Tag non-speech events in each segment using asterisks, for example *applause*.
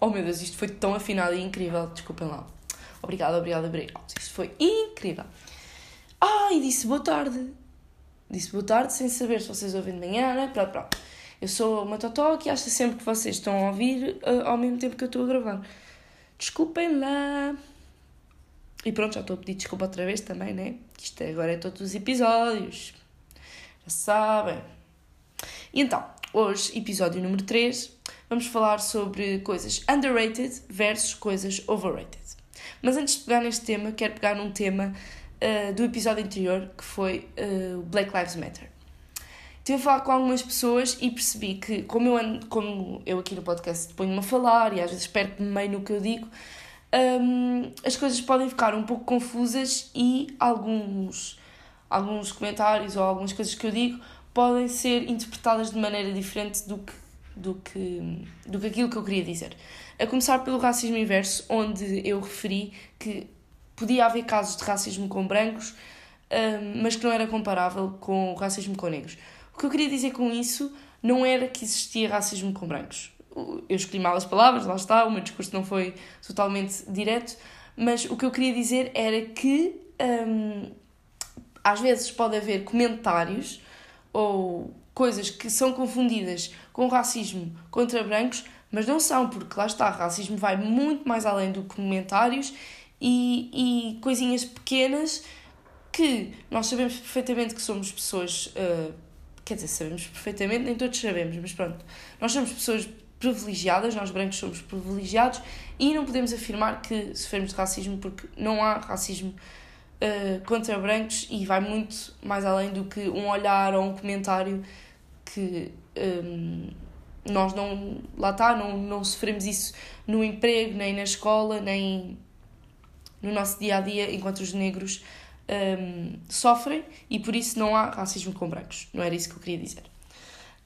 Oh meu Deus, isto foi tão afinado e incrível. Desculpem lá. Obrigada, obrigada, obrigada. Isto foi incrível. Ai, ah, disse boa tarde. Disse boa tarde sem saber se vocês ouvem de manhã, né? Pronto, pronto. Eu sou uma Totó que acha sempre que vocês estão a ouvir uh, ao mesmo tempo que eu estou a gravar. Desculpem lá. E pronto, já estou a pedir desculpa outra vez também, né? Isto agora é todos os episódios. Já sabem. E então, hoje, episódio número 3, vamos falar sobre coisas underrated versus coisas overrated. Mas antes de pegar neste tema, quero pegar num tema uh, do episódio anterior, que foi uh, Black Lives Matter. Estive a falar com algumas pessoas e percebi que, como eu, ando, como eu aqui no podcast ponho-me a falar e às vezes perco-me meio no que eu digo, um, as coisas podem ficar um pouco confusas e alguns, alguns comentários ou algumas coisas que eu digo podem ser interpretadas de maneira diferente do que, do que, do que aquilo que eu queria dizer. A começar pelo racismo inverso, onde eu referi que podia haver casos de racismo com brancos, um, mas que não era comparável com o racismo com negros. O que eu queria dizer com isso não era que existia racismo com brancos. Eu escolhi mal as palavras, lá está, o meu discurso não foi totalmente direto, mas o que eu queria dizer era que um, às vezes pode haver comentários ou coisas que são confundidas com racismo contra brancos, mas não são, porque lá está, racismo vai muito mais além do que comentários e, e coisinhas pequenas que nós sabemos perfeitamente que somos pessoas. Uh, quer dizer, sabemos perfeitamente, nem todos sabemos, mas pronto. Nós somos pessoas privilegiadas, nós brancos somos privilegiados e não podemos afirmar que sofremos de racismo porque não há racismo contra brancos e vai muito mais além do que um olhar ou um comentário que um, nós não. Lá está, não, não sofremos isso no emprego, nem na escola, nem no nosso dia a dia, enquanto os negros um, sofrem e por isso não há racismo com brancos. Não era isso que eu queria dizer.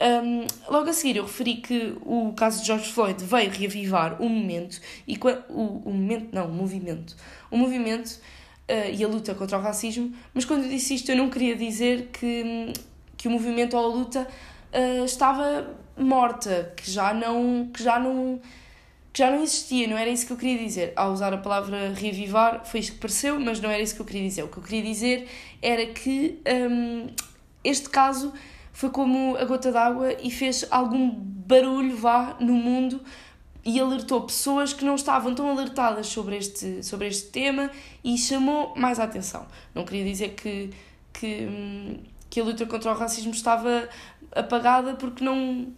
Um, logo a seguir, eu referi que o caso de George Floyd veio reavivar o momento, e o, o momento, não, o movimento. O movimento uh, e a luta contra o racismo, mas quando eu disse isto, eu não queria dizer que, que o movimento ou a luta uh, estava morta, que já não. Que já não que já não existia, não era isso que eu queria dizer. Ao usar a palavra reavivar, foi isso que pareceu, mas não era isso que eu queria dizer. O que eu queria dizer era que um, este caso foi como a gota d'água e fez algum barulho vá no mundo e alertou pessoas que não estavam tão alertadas sobre este, sobre este tema e chamou mais a atenção. Não queria dizer que, que, hum, que a luta contra o racismo estava apagada porque não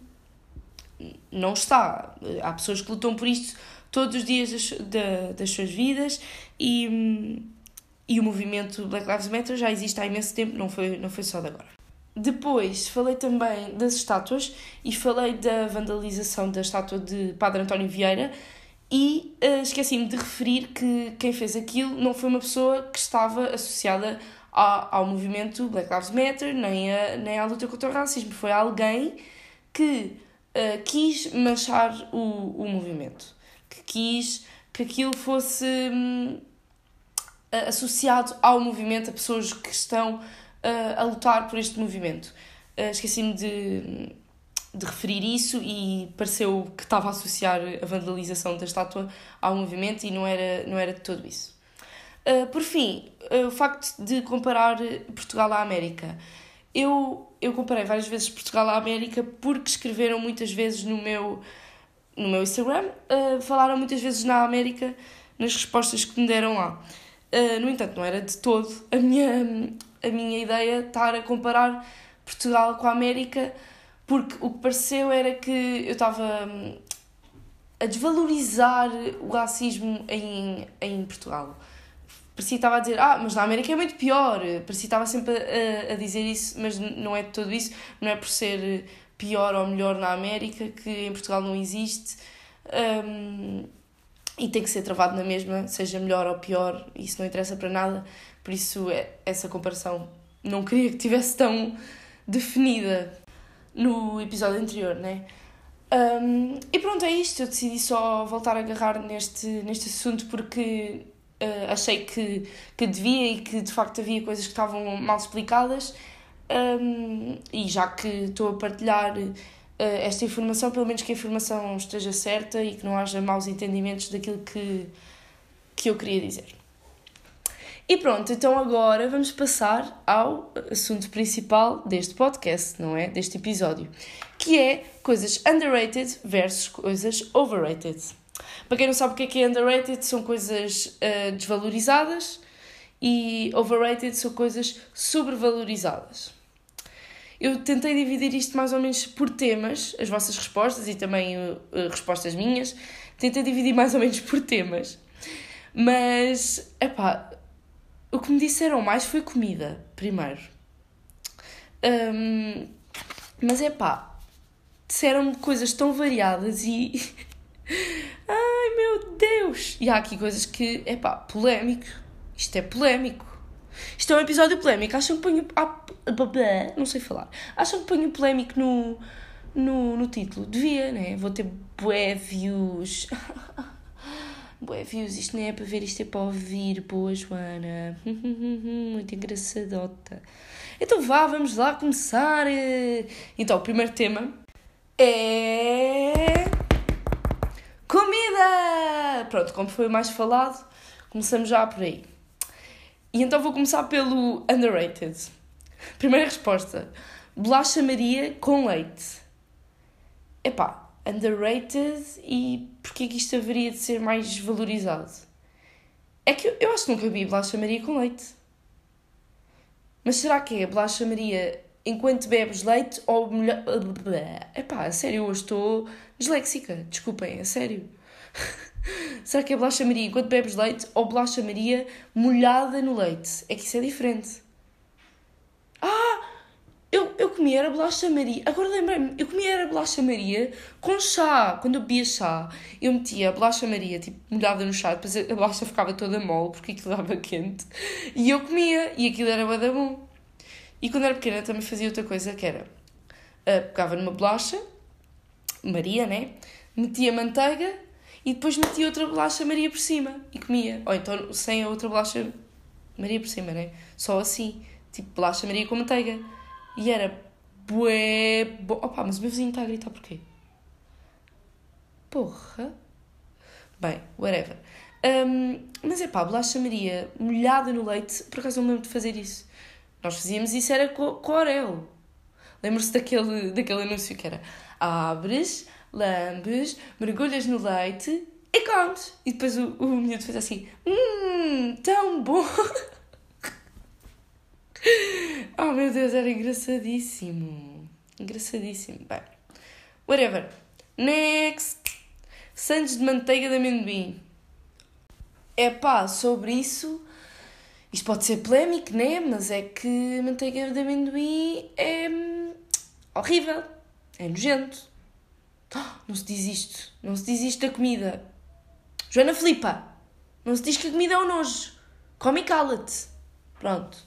não está. Há pessoas que lutam por isto todos os dias das, das suas vidas e, e o movimento Black Lives Matter já existe há imenso tempo, não foi, não foi só de agora. Depois falei também das estátuas e falei da vandalização da estátua de Padre António Vieira e uh, esqueci-me de referir que quem fez aquilo não foi uma pessoa que estava associada ao, ao movimento Black Lives Matter nem, a, nem à luta contra o racismo. Foi alguém que uh, quis manchar o, o movimento, que quis que aquilo fosse um, associado ao movimento, a pessoas que estão uh, a lutar por este movimento. Uh, Esqueci-me de, de referir isso e pareceu que estava a associar a vandalização da estátua ao movimento e não era, não era de todo isso. Uh, por fim, uh, o facto de comparar Portugal à América. Eu eu comparei várias vezes Portugal à América porque escreveram muitas vezes no meu, no meu Instagram, falaram muitas vezes na América nas respostas que me deram lá. Uh, no entanto, não era de todo a minha, a minha ideia estar a comparar Portugal com a América, porque o que pareceu era que eu estava hum, a desvalorizar o racismo em, em Portugal parecia que estava a dizer, ah, mas na América é muito pior. Parecia que estava sempre a, a dizer isso, mas não é tudo isso. Não é por ser pior ou melhor na América que em Portugal não existe. Um, e tem que ser travado na mesma, seja melhor ou pior, isso não interessa para nada. Por isso, é, essa comparação não queria que tivesse tão definida no episódio anterior, né? Um, e pronto, é isto. Eu decidi só voltar a agarrar neste, neste assunto porque uh, achei que, que devia e que de facto havia coisas que estavam mal explicadas. Um, e já que estou a partilhar esta informação, pelo menos que a informação esteja certa e que não haja maus entendimentos daquilo que, que eu queria dizer. E pronto, então agora vamos passar ao assunto principal deste podcast, não é? Deste episódio, que é coisas underrated versus coisas overrated. Para quem não sabe o que é, que é underrated, são coisas uh, desvalorizadas e overrated são coisas sobrevalorizadas. Eu tentei dividir isto mais ou menos por temas, as vossas respostas e também uh, respostas minhas. Tentei dividir mais ou menos por temas. Mas, epá, o que me disseram mais foi comida, primeiro. Um, mas é pá, disseram-me coisas tão variadas e. *laughs* Ai meu Deus! E há aqui coisas que, é pá, polémico. Isto é polémico. Isto é um episódio polémico. Acham que ponho. Não sei falar. Acham que ponho polémico no, no, no título? Devia, né? Vou ter bué views. *laughs* bué views. Isto nem é para ver, isto é para ouvir. Boa, Joana. *laughs* Muito engraçadota. Então vá, vamos lá começar. Então, o primeiro tema é. Comida! Pronto, como foi o mais falado, começamos já por aí. E então vou começar pelo underrated. Primeira resposta: bolacha Maria com leite. Epá, underrated e porquê que isto haveria de ser mais valorizado? É que eu, eu acho que nunca vi bolacha Maria com leite. Mas será que é bolacha Maria enquanto bebes leite ou melhor. Epá, a sério, hoje estou disléxica. Desculpem, a sério. *laughs* Será que é bolacha Maria enquanto bebes leite ou bolacha Maria molhada no leite? É que isso é diferente. Ah! Eu, eu comia era bolacha Maria. Agora lembrei-me, eu comia era bolacha Maria com chá. Quando eu bebia chá, eu metia a bolacha Maria tipo molhada no chá, depois a bolacha ficava toda mole porque aquilo estava *laughs* quente. E eu comia e aquilo era bada bom. E quando era pequena também fazia outra coisa que era uh, pegava numa bolacha Maria, né? Metia manteiga e depois metia outra bolacha Maria por cima e comia. Ou então sem a outra bolacha Maria por cima, né? Só assim. Tipo, bolacha Maria com manteiga. E era bué... Opa, mas o meu vizinho está a gritar porquê? Porra. Bem, whatever. Um, mas é pá, bolacha Maria molhada no leite, por acaso não lembro de fazer isso. Nós fazíamos isso era com, com Orel. Lembro-se daquele, daquele anúncio que era abres lambes, mergulhas no leite e comes. E depois o, o miúdo fez assim: Hum, tão bom! *laughs* oh meu Deus, era engraçadíssimo. Engraçadíssimo. Bem, whatever. Next! Santos de manteiga de amendoim. É pá, sobre isso. Isto pode ser polémico, né? Mas é que manteiga de amendoim é hum, horrível. É nojento. Não se diz isto. Não se diz isto da comida. Joana Filipa, não se diz que a comida é um nojo. Come e cala-te. Pronto.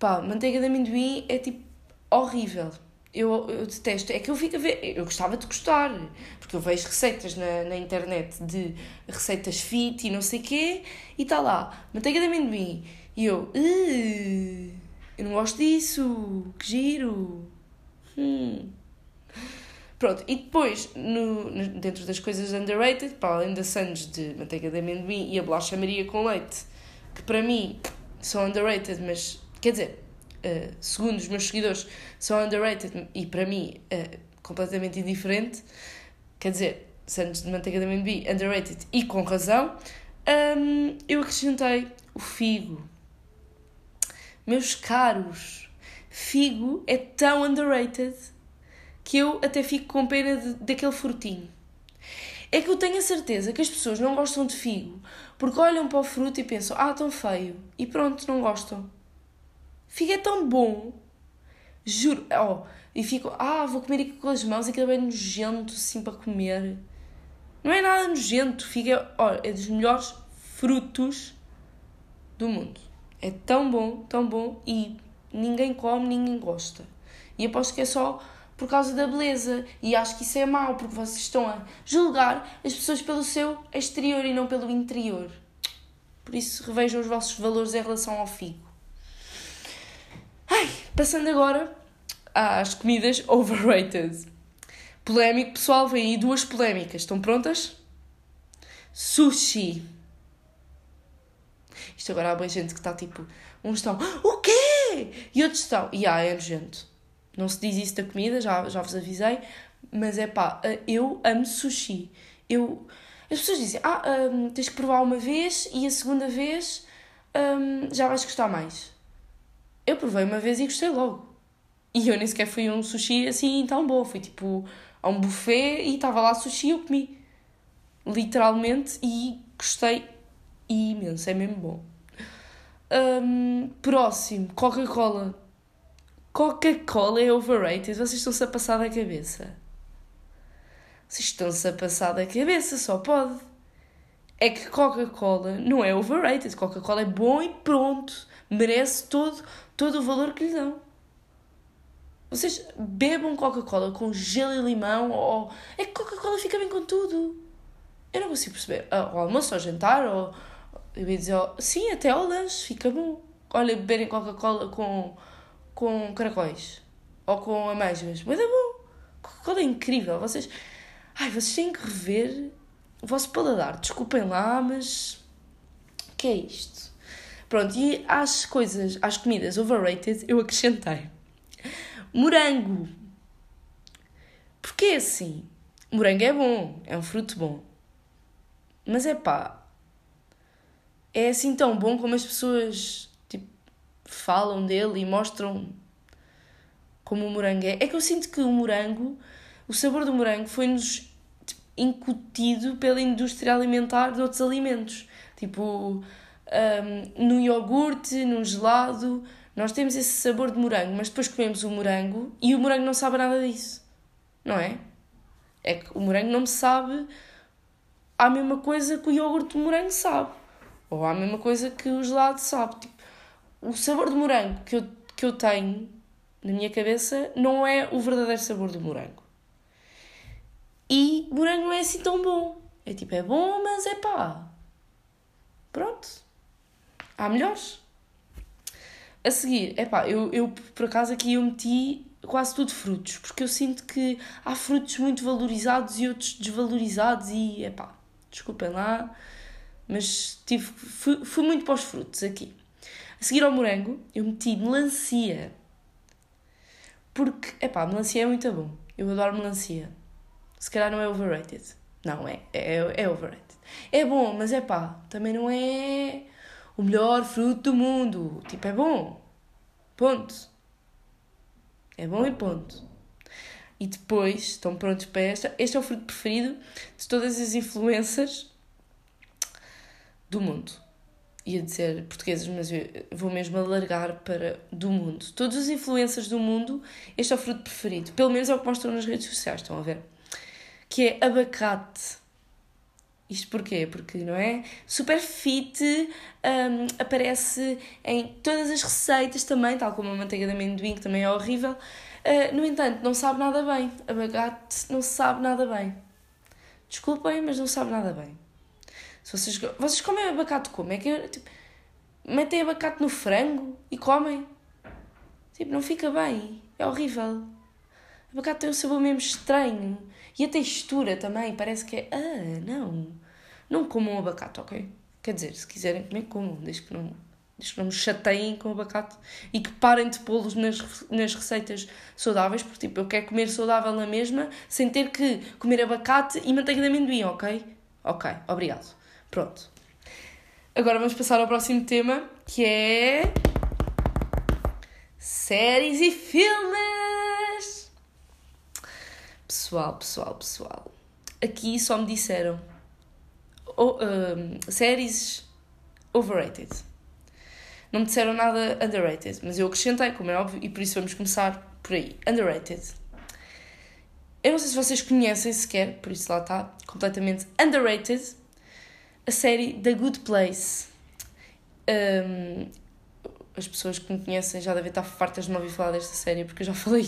Pá, manteiga de amendoim é tipo horrível. Eu, eu detesto. É que eu fico a ver. Eu gostava de gostar. Porque eu vejo receitas na, na internet de receitas fit e não sei quê. E está lá. Manteiga de amendoim. E eu. Eu não gosto disso. Que giro. Hum. Pronto, e depois, no, dentro das coisas underrated, para além da Sands de manteiga de amendoim e a bolacha Maria com leite, que para mim são underrated, mas quer dizer, uh, segundo os meus seguidores, são underrated e para mim uh, completamente indiferente, quer dizer, Sands de manteiga de amendoim underrated e com razão, um, eu acrescentei o figo. Meus caros, figo é tão underrated que eu até fico com pena de, daquele frutinho. É que eu tenho a certeza que as pessoas não gostam de figo porque olham para o fruto e pensam, ah, tão feio, e pronto, não gostam. É tão bom, juro, oh, e fico, ah, vou comer aqui com as mãos, aquilo é bem nojento assim para comer. Não é nada nojento, é, oh, é dos melhores frutos do mundo. É tão bom, tão bom e ninguém come, ninguém gosta. E aposto que é só por causa da beleza. E acho que isso é mau, porque vocês estão a julgar as pessoas pelo seu exterior e não pelo interior. Por isso, revejam os vossos valores em relação ao figo. Passando agora às comidas *laughs* overrated. Polémico, pessoal, vem aí duas polémicas. Estão prontas? Sushi. Isto agora há boa gente que está tipo. Uns estão, o quê? E outros estão, e ah, é nojento. Não se diz isso da comida, já, já vos avisei, mas é pá, eu amo sushi. Eu, as pessoas dizem, ah, um, tens que provar uma vez e a segunda vez um, já vais gostar mais. Eu provei uma vez e gostei logo. E eu nem sequer fui um sushi assim tão bom. Fui tipo a um buffet e estava lá sushi e eu comi. Literalmente e gostei imenso, é mesmo bom. Um, próximo, Coca-Cola. Coca-Cola é overrated. Vocês estão-se a passar da cabeça. Vocês estão-se a passar da cabeça, só pode. É que Coca-Cola não é overrated. Coca-Cola é bom e pronto. Merece todo, todo o valor que lhe dão. Vocês bebam Coca-Cola com gelo e limão ou. É que Coca-Cola fica bem com tudo. Eu não consigo perceber. Ao almoço, ao jantar, ou. Eu ia dizer, sim, até ao lanche, fica bom. Olha, beberem Coca-Cola com, com caracóis ou com amêijoas. Mas é bom. Coca-Cola é incrível. Vocês. Ai, vocês têm que rever o vosso paladar. Desculpem lá, mas. O que é isto? Pronto, e às coisas, às comidas overrated, eu acrescentei morango. Porque assim, morango é bom, é um fruto bom. Mas é pá, é assim tão bom como as pessoas tipo, falam dele e mostram como o morango é. É que eu sinto que o morango, o sabor do morango foi-nos tipo, incutido pela indústria alimentar de outros alimentos. Tipo, um, no iogurte, no gelado, nós temos esse sabor de morango, mas depois comemos o morango e o morango não sabe nada disso. Não é? É que o morango não me sabe a mesma coisa que o iogurte de morango sabe. Ou a mesma coisa que o gelado sabe. Tipo, o sabor de morango que eu, que eu tenho na minha cabeça não é o verdadeiro sabor do morango. E morango não é assim tão bom. É tipo, é bom, mas é pá. Pronto. Há melhores. A seguir, é pá, eu, eu por acaso aqui eu meti quase tudo frutos, porque eu sinto que há frutos muito valorizados e outros desvalorizados e, é pá, desculpem lá, mas tive, fui, fui muito para os frutos aqui. A seguir ao morango, eu meti melancia, porque, é pá, melancia é muito bom, eu adoro melancia. Se calhar não é overrated. Não, é, é, é overrated. É bom, mas é pá, também não é o melhor fruto do mundo. Tipo, é bom. Ponto. É bom e ponto. E depois, estão prontos para esta? Este é o fruto preferido de todas as influências do mundo. Ia dizer portugueses, mas eu vou mesmo alargar para do mundo. Todos os influências do mundo, este é o fruto preferido. Pelo menos é o que mostram nas redes sociais, estão a ver? Que é abacate. Isto porquê? Porque, não é? Super fit um, aparece em todas as receitas também, tal como a manteiga de amendoim, que também é horrível. Uh, no entanto, não sabe nada bem. Abacate não sabe nada bem. Desculpem, mas não sabe nada bem. Se vocês, vocês comem abacate como? É que tipo, metem abacate no frango e comem? Tipo, não fica bem. É horrível. Abacate tem um sabor mesmo estranho. E a textura também, parece que é. Ah, não. Não comam abacate, ok? Quer dizer, se quiserem comer, comam, desde que não, desde que não me chateiem com abacate e que parem de pô-los nas, nas receitas saudáveis, porque tipo, eu quero comer saudável na mesma sem ter que comer abacate e manteiga de amendoim, ok? Ok, obrigado. Pronto. Agora vamos passar ao próximo tema, que é. Séries e filmes! Pessoal, pessoal, pessoal. Aqui só me disseram oh, uh, séries overrated. Não me disseram nada underrated, mas eu acrescentei, como é óbvio, e por isso vamos começar por aí. Underrated. Eu não sei se vocês conhecem sequer, por isso lá está, completamente underrated, a série The Good Place. Um, as pessoas que me conhecem já devem estar fartas de me ouvir falar desta série, porque eu já *laughs* falei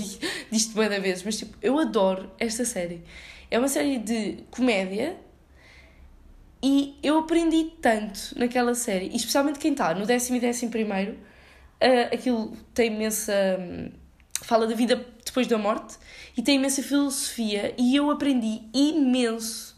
disto bem da vez, mas tipo, eu adoro esta série. É uma série de comédia e eu aprendi tanto naquela série, e especialmente quem está no décimo e décimo primeiro, uh, aquilo tem imensa. Um, fala da vida depois da morte, e tem imensa filosofia e eu aprendi imenso,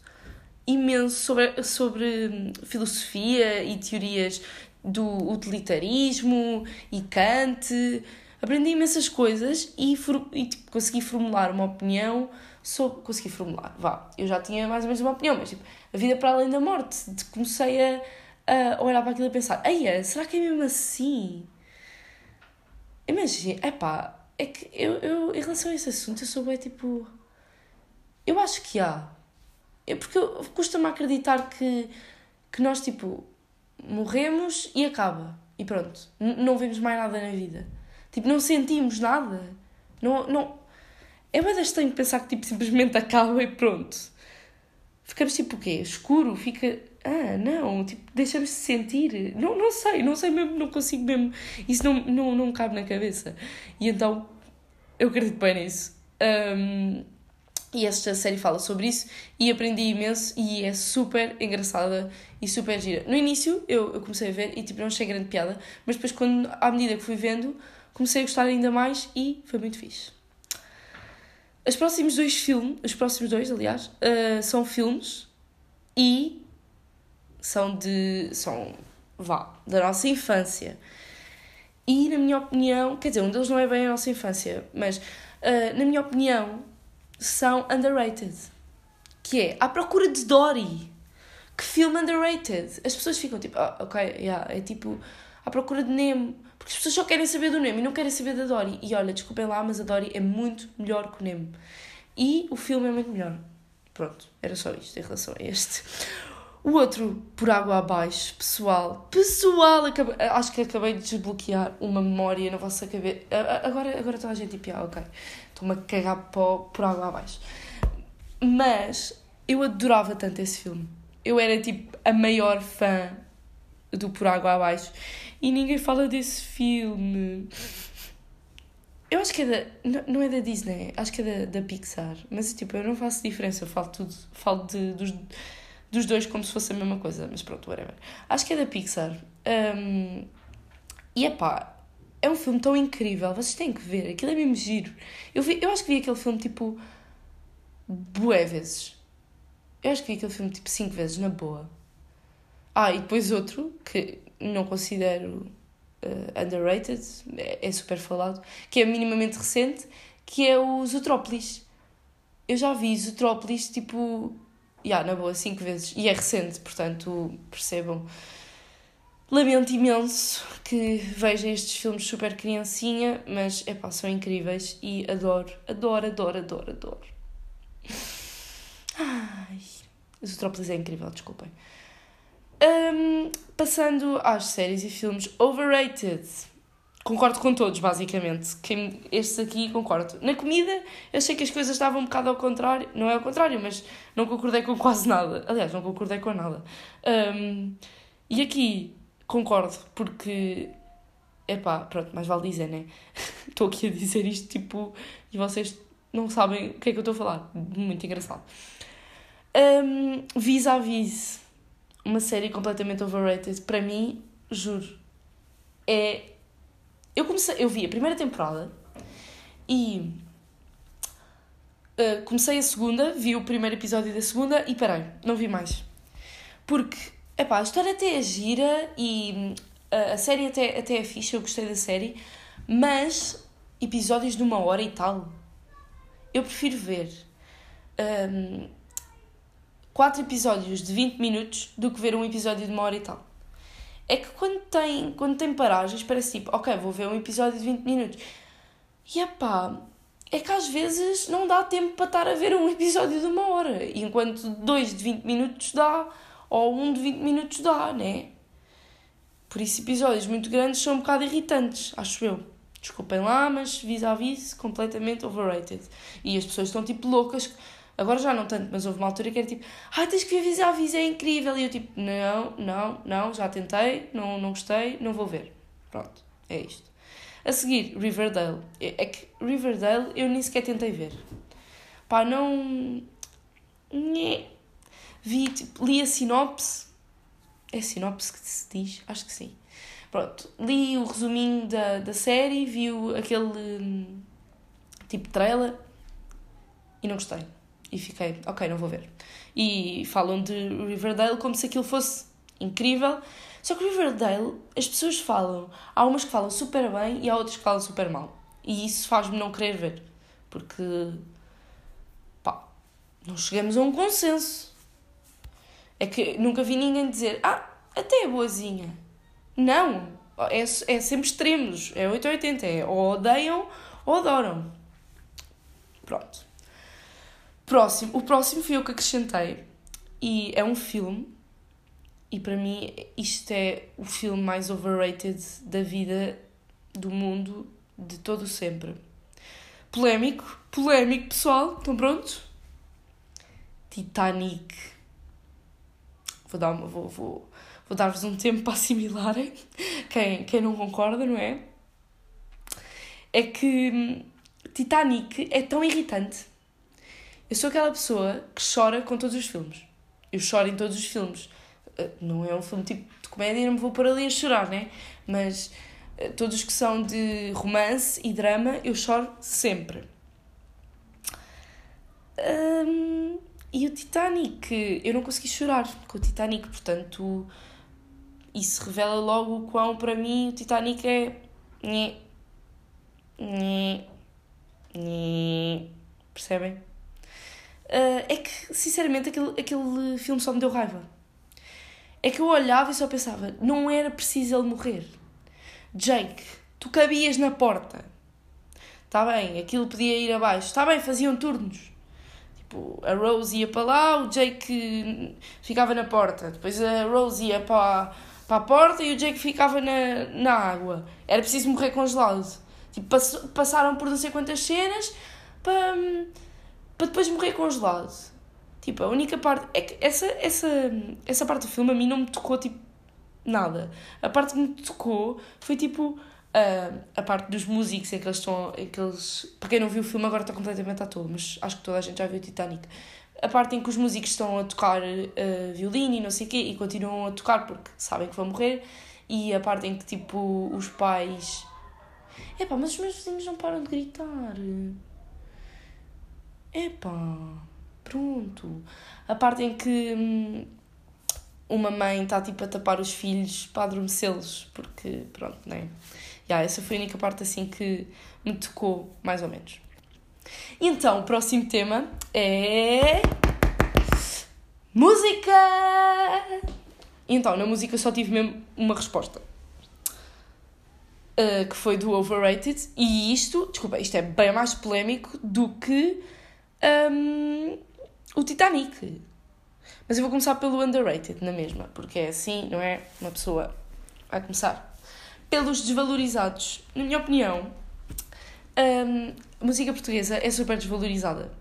imenso sobre, sobre hum, filosofia e teorias do utilitarismo e Kant. Aprendi imensas coisas e, e tipo, consegui formular uma opinião sobre. Consegui formular, vá. Eu já tinha mais ou menos uma opinião, mas tipo, a vida para além da morte. De, comecei a, a olhar para aquilo e pensar: Eia, será que é mesmo assim? Imagina, é pá, é que eu, eu, em relação a esse assunto, eu sou bem tipo. Eu acho que há. É porque custa-me acreditar que, que nós, tipo, morremos e acaba. E pronto. Não vemos mais nada na vida. Tipo, não sentimos nada. Não. não... É bem estranho pensar que, tipo, simplesmente acaba e pronto. Ficamos tipo o quê? Escuro? Fica. Ah, não, tipo, deixamos de sentir. Não, não sei, não sei mesmo, não consigo mesmo. Isso não, não, não cabe na cabeça. E então, eu acredito bem nisso. Um, e esta série fala sobre isso e aprendi imenso e é super engraçada e super gira. No início eu, eu comecei a ver e tipo não achei grande piada, mas depois quando, à medida que fui vendo, comecei a gostar ainda mais e foi muito fixe. Os próximos dois filmes, os próximos dois, aliás, uh, são filmes e são de. são. vá, da nossa infância. E na minha opinião, quer dizer, um deles não é bem a nossa infância, mas uh, na minha opinião são underrated. Que é À Procura de Dory. Que filme underrated. As pessoas ficam tipo, ah, ok, yeah, é tipo À Procura de Nemo. Porque as pessoas só querem saber do Nemo e não querem saber da Dory. E olha, desculpem lá, mas a Dory é muito melhor que o Nemo. E o filme é muito melhor. Pronto, era só isto em relação a este. O outro, por água abaixo, pessoal. Pessoal, acho que acabei de desbloquear uma memória na vossa cabeça. Agora, agora toda a gente tipo, ah, ok, estou-me a cagar por, por água abaixo. Mas eu adorava tanto esse filme. Eu era tipo a maior fã do Por Água Abaixo e ninguém fala desse filme. Eu acho que é da. Não é da Disney, acho que é da, da Pixar. Mas tipo, eu não faço diferença, eu falo tudo. Falo de, dos, dos dois como se fosse a mesma coisa, mas pronto, whatever. Acho que é da Pixar. Um, e é pá, é um filme tão incrível, vocês têm que ver, aquilo é mesmo giro. Eu, vi, eu acho que vi aquele filme tipo. bué vezes. Eu acho que vi aquele filme tipo cinco vezes, na boa. Ah, e depois outro, que não considero uh, underrated, é, é, super falado, que é minimamente recente, que é o Zootrópolis. Eu já vi Zootrópolis, tipo, yeah, na boa, cinco vezes. E é recente, portanto, percebam. Lamento imenso que vejam estes filmes super criancinha, mas, é pá, são incríveis e adoro, adoro, adoro, adoro, adoro. Ai, Zootrópolis é incrível, desculpem. Um, passando às séries e filmes overrated. Concordo com todos, basicamente. Quem, estes aqui concordo. Na comida, eu sei que as coisas estavam um bocado ao contrário. Não é ao contrário, mas não concordei com quase nada. Aliás, não concordei com nada. Um, e aqui, concordo, porque. Epá, pronto, mais vale dizer, né? *laughs* Estou aqui a dizer isto, tipo. E vocês não sabem o que é que eu estou a falar. Muito engraçado. Um, vis-a-vis uma série completamente overrated. Para mim, juro, é. Eu comecei, eu vi a primeira temporada e uh, comecei a segunda, vi o primeiro episódio da segunda e parei, não vi mais. Porque, epá, a história até é gira e uh, a série até, até é fixe, eu gostei da série, mas episódios de uma hora e tal, eu prefiro ver. Um, quatro episódios de 20 minutos do que ver um episódio de uma hora e tal. É que quando tem, quando tem paragens, parece tipo, ok, vou ver um episódio de 20 minutos. E epá, é que às vezes não dá tempo para estar a ver um episódio de uma hora. Enquanto dois de 20 minutos dá, ou um de 20 minutos dá, né? Por isso, episódios muito grandes são um bocado irritantes, acho eu. Desculpem lá, mas vis-a-vis, -vis, completamente overrated. E as pessoas estão tipo loucas Agora já não tanto, mas houve uma altura que era tipo, ah, tens que ver vis a é incrível. E eu tipo, não, não, não, já tentei, não, não gostei, não vou ver. Pronto, é isto. A seguir, Riverdale. É, é que Riverdale eu nem sequer tentei ver. Pá, não. Nhê. Vi, tipo, li a sinopse. É sinopse que se diz? Acho que sim. Pronto, li o resuminho da, da série, vi o, aquele hum, tipo trailer e não gostei. E fiquei, ok, não vou ver. E falam de Riverdale como se aquilo fosse incrível. Só que Riverdale, as pessoas falam. Há umas que falam super bem e há outras que falam super mal. E isso faz-me não querer ver. Porque, pá, não chegamos a um consenso. É que nunca vi ninguém dizer, ah, até é boazinha. Não, é, é sempre extremos. É 8 ou 80. É ou odeiam ou adoram. Pronto. Próximo. O próximo foi eu que acrescentei. E é um filme. E para mim, isto é o filme mais overrated da vida, do mundo, de todo o sempre. Polémico. Polémico, pessoal. Estão prontos? Titanic. Vou dar. Vou, vou, vou dar-vos um tempo para assimilarem. *laughs* Quem, quem não concorda, não é? É que hum, Titanic é tão irritante. Eu sou aquela pessoa que chora com todos os filmes. Eu choro em todos os filmes. Eh, não é um filme tipo de comédia, não me vou pôr ali a chorar, né? Mas eh, todos os que são de romance e drama, eu choro sempre. Um, e o Titanic, eu não consegui chorar com o Titanic, portanto, isso revela logo o quão para mim o Titanic é. Percebem? Uh, é que, sinceramente, aquele, aquele filme só me deu raiva. É que eu olhava e só pensava, não era preciso ele morrer. Jake, tu cabias na porta. Está bem, aquilo podia ir abaixo. Está bem, faziam turnos. Tipo, a Rose ia para lá, o Jake ficava na porta. Depois a Rose ia para, para a porta e o Jake ficava na, na água. Era preciso morrer congelado. Tipo, pass, passaram por não sei quantas cenas para, para depois morrer congelado. Tipo, a única parte. É que essa, essa, essa parte do filme a mim não me tocou, tipo, nada. A parte que me tocou foi tipo. Uh, a parte dos músicos em que eles estão. Em que eles, para quem não viu o filme agora está completamente à toa, mas acho que toda a gente já viu o Titanic. A parte em que os músicos estão a tocar uh, violino e não sei o quê e continuam a tocar porque sabem que vão morrer. E a parte em que tipo os pais. Epá, mas os meus vizinhos não param de gritar. Epá, pronto. A parte em que. Hum, uma mãe está tipo a tapar os filhos para adormecê-los, porque pronto, né? Yeah, essa foi a única parte assim que me tocou, mais ou menos. Então, o próximo tema é. Música! Então, na música só tive mesmo uma resposta. Uh, que foi do Overrated. E isto, desculpa, isto é bem mais polémico do que um, o Titanic. Mas eu vou começar pelo underrated, na mesma, porque é assim, não é? Uma pessoa vai começar. Pelos desvalorizados. Na minha opinião, um, a música portuguesa é super desvalorizada.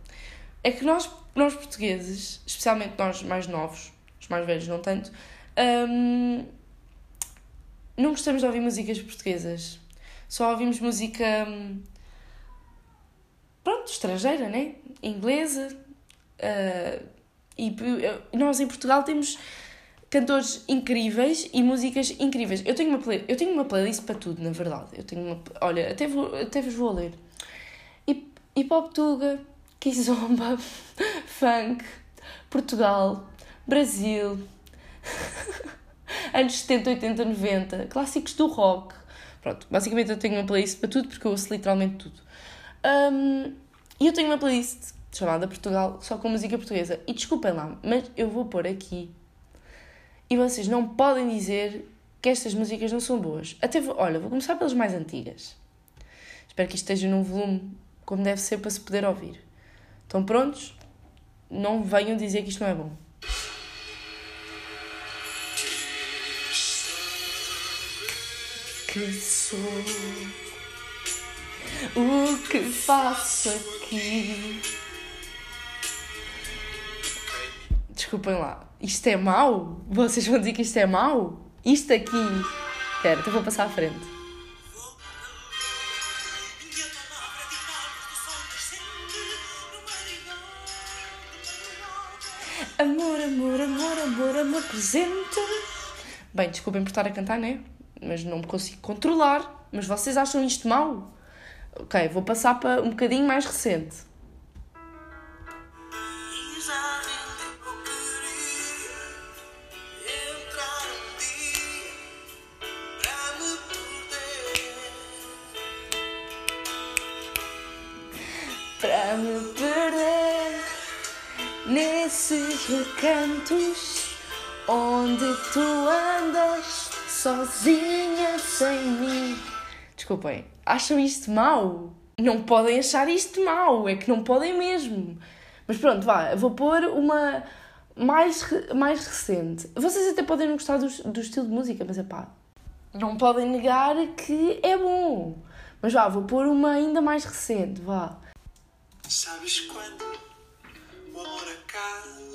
É que nós, nós portugueses, especialmente nós mais novos, os mais velhos não tanto, um, não gostamos de ouvir músicas portuguesas. Só ouvimos música. Hum, pronto, estrangeira, né? Inglesa. Uh, e nós em Portugal temos cantores incríveis e músicas incríveis. Eu tenho uma, play, eu tenho uma playlist para tudo, na verdade. Eu tenho uma, olha, até, vou, até vos vou ler. Hip, Hop Tuga, Kizomba, *laughs* Funk, Portugal, Brasil, *laughs* anos 70, 80, 90, clássicos do rock. Pronto, basicamente eu tenho uma playlist para tudo porque eu ouço literalmente tudo. Um, e eu tenho uma playlist chamada Portugal, só com música portuguesa. E desculpem lá, mas eu vou pôr aqui. E vocês não podem dizer que estas músicas não são boas. Até vou, olha, vou começar pelas mais antigas. Espero que isto esteja num volume como deve ser para se poder ouvir. Estão prontos? Não venham dizer que isto não é bom. Que sou o que faço aqui? desculpem lá, isto é mau? Vocês vão dizer que isto é mau? Isto aqui. Espera, então vou passar à frente. Amor, amor, amor, amor, amor presente. Bem, desculpem por estar a cantar, né? Mas não me consigo controlar. Mas vocês acham isto mau? Ok, vou passar para um bocadinho mais recente. Recantos onde tu andas sozinha sem mim. Desculpem, acham isto mau? Não podem achar isto mau, é que não podem mesmo. Mas pronto, vá, vou pôr uma mais, mais recente. Vocês até podem não gostar do, do estilo de música, mas é pá, não podem negar que é bom. Mas vá, vou pôr uma ainda mais recente, vá. Sabes quando o amor acaba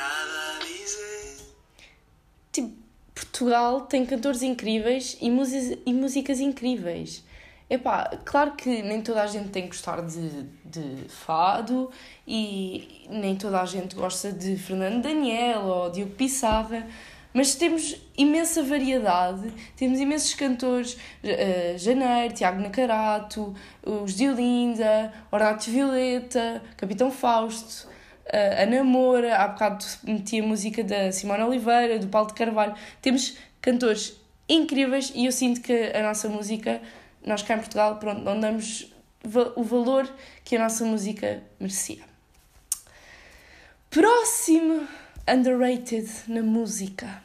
nada a dizer? Tipo, Portugal tem cantores incríveis e, e músicas incríveis. Epá, claro que nem toda a gente tem que gostar de, de fado e nem toda a gente gosta de Fernando Daniel ou Diogo Pissarra, mas temos imensa variedade, temos imensos cantores, uh, Janeiro, Tiago Nacarato, os Diolinda, Ornato Violeta, Capitão Fausto, uh, Ana Moura, há bocado meti a música da Simone Oliveira, do Paulo de Carvalho, temos cantores incríveis e eu sinto que a nossa música nós cá em Portugal, pronto, não damos o valor que a nossa música merecia. Próximo underrated na música.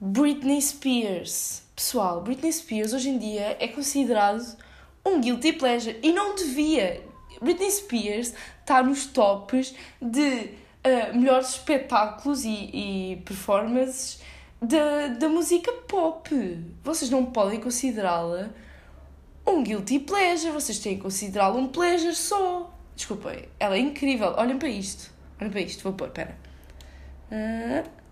Britney Spears. Pessoal, Britney Spears hoje em dia é considerado um guilty pleasure e não devia. Britney Spears está nos tops de uh, melhores espetáculos e, e performances da, da música pop. Vocês não podem considerá-la um guilty pleasure. Vocês têm que considerá-lo um pleasure só. Desculpem, ela é incrível. Olhem para isto. Olhem para isto. Vou pôr, pera. Uh...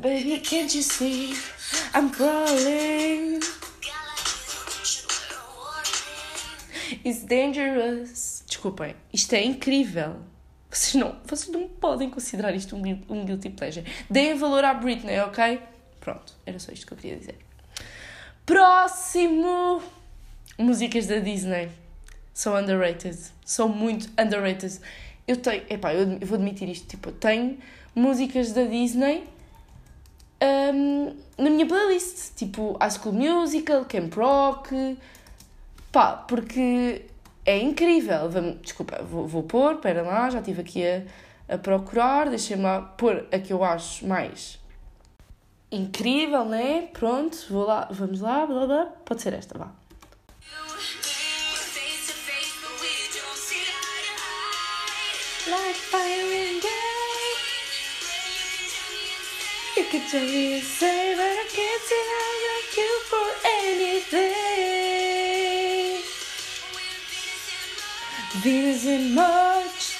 Baby, can't you see I'm crawling? It's dangerous. Desculpem, isto é incrível. Vocês não, vocês não podem considerar isto um, um guilty pleasure. Deem valor à Britney, ok? Pronto, era só isto que eu queria dizer. Próximo! Músicas da Disney. São underrated. São muito underrated. Eu tenho, epá, eu, vou admitir isto, tipo, eu tenho músicas da Disney um, na minha playlist. Tipo, High School Musical, Camp Rock, Pá, porque é incrível. Vamos, desculpa, vou, vou pôr, espera lá, já estive aqui a, a procurar, deixem-me lá pôr a que eu acho mais incrível, né? Pronto, vou lá, vamos lá, blá blá, pode ser esta, vá. Like fire and You can tell me to say, but I can't say I like you for anything. much.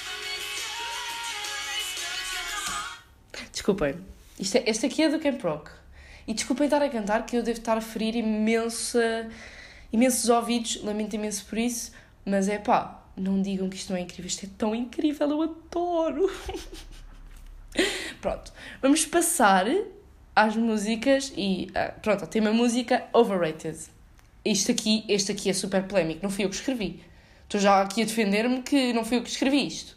Desculpem, isto é, este aqui é do Camp Rock. E desculpem estar a cantar, que eu devo estar a ferir imensa, imensos ouvidos, lamento imenso por isso, mas é pá, não digam que isto não é incrível, isto é tão incrível, eu adoro! *laughs* pronto, vamos passar às músicas e uh, pronto, tem uma música overrated. Isto aqui, este aqui é super polémico, não fui eu que escrevi. Estou já aqui a defender-me que não fui eu que escrevi isto.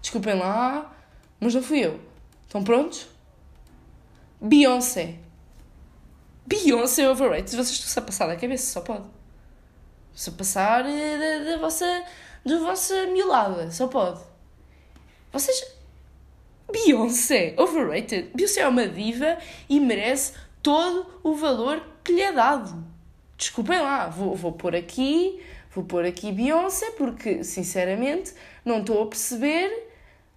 Desculpem lá, mas não fui eu. Estão prontos? Beyoncé. Beyoncé overrated. Vocês estão-se a passar da cabeça, só pode. Se passar eh, da, da vossa, da vossa miolada, só pode. Vocês. Beyoncé, overrated. Beyoncé é uma diva e merece todo o valor que lhe é dado. Desculpem lá, vou, vou pôr aqui Vou pôr aqui Beyoncé porque, sinceramente, não estou a perceber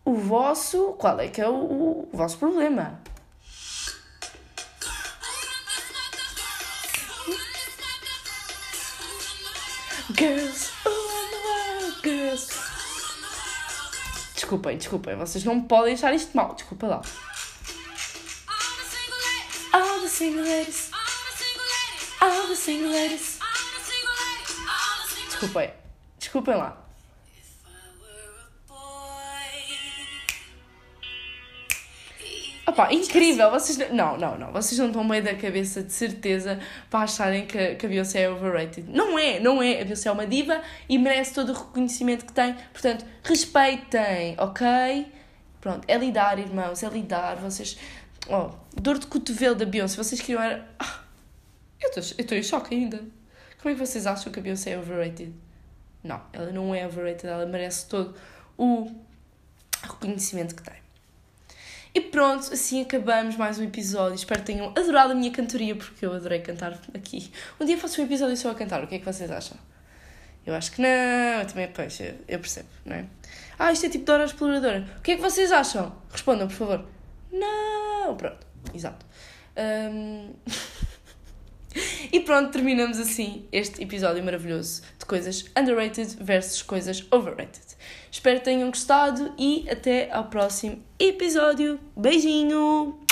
o vosso. Qual é que é o, o, o vosso problema? Girls, Desculpem, desculpem, vocês não podem achar isto mal, desculpa lá. All the single ladies, all the single ladies. Desculpem. Desculpem lá. Opá, incrível! Vocês não, não, não. Vocês não estão bem da cabeça, de certeza, para acharem que, que a Beyoncé é overrated. Não é, não é. A Beyoncé é uma diva e merece todo o reconhecimento que tem. Portanto, respeitem, ok? Pronto, é lidar, irmãos, é lidar. Vocês. Oh, dor de cotovelo da Beyoncé. Vocês queriam era. Ah, eu estou em choque ainda. Como é que vocês acham que a Beyoncé é overrated? Não, ela não é overrated, ela merece todo o reconhecimento que tem. E pronto, assim acabamos mais um episódio. Espero que tenham adorado a minha cantoria, porque eu adorei cantar aqui. Um dia faço um episódio só a cantar, o que é que vocês acham? Eu acho que não, eu também, pois, eu, percebo, não é? Ah, isto é tipo de hora exploradora. O que é que vocês acham? Respondam, por favor. Não! Pronto, exato. Um... *laughs* *laughs* e pronto, terminamos assim este episódio maravilhoso de coisas underrated versus coisas overrated. Espero que tenham gostado e até ao próximo episódio. Beijinho!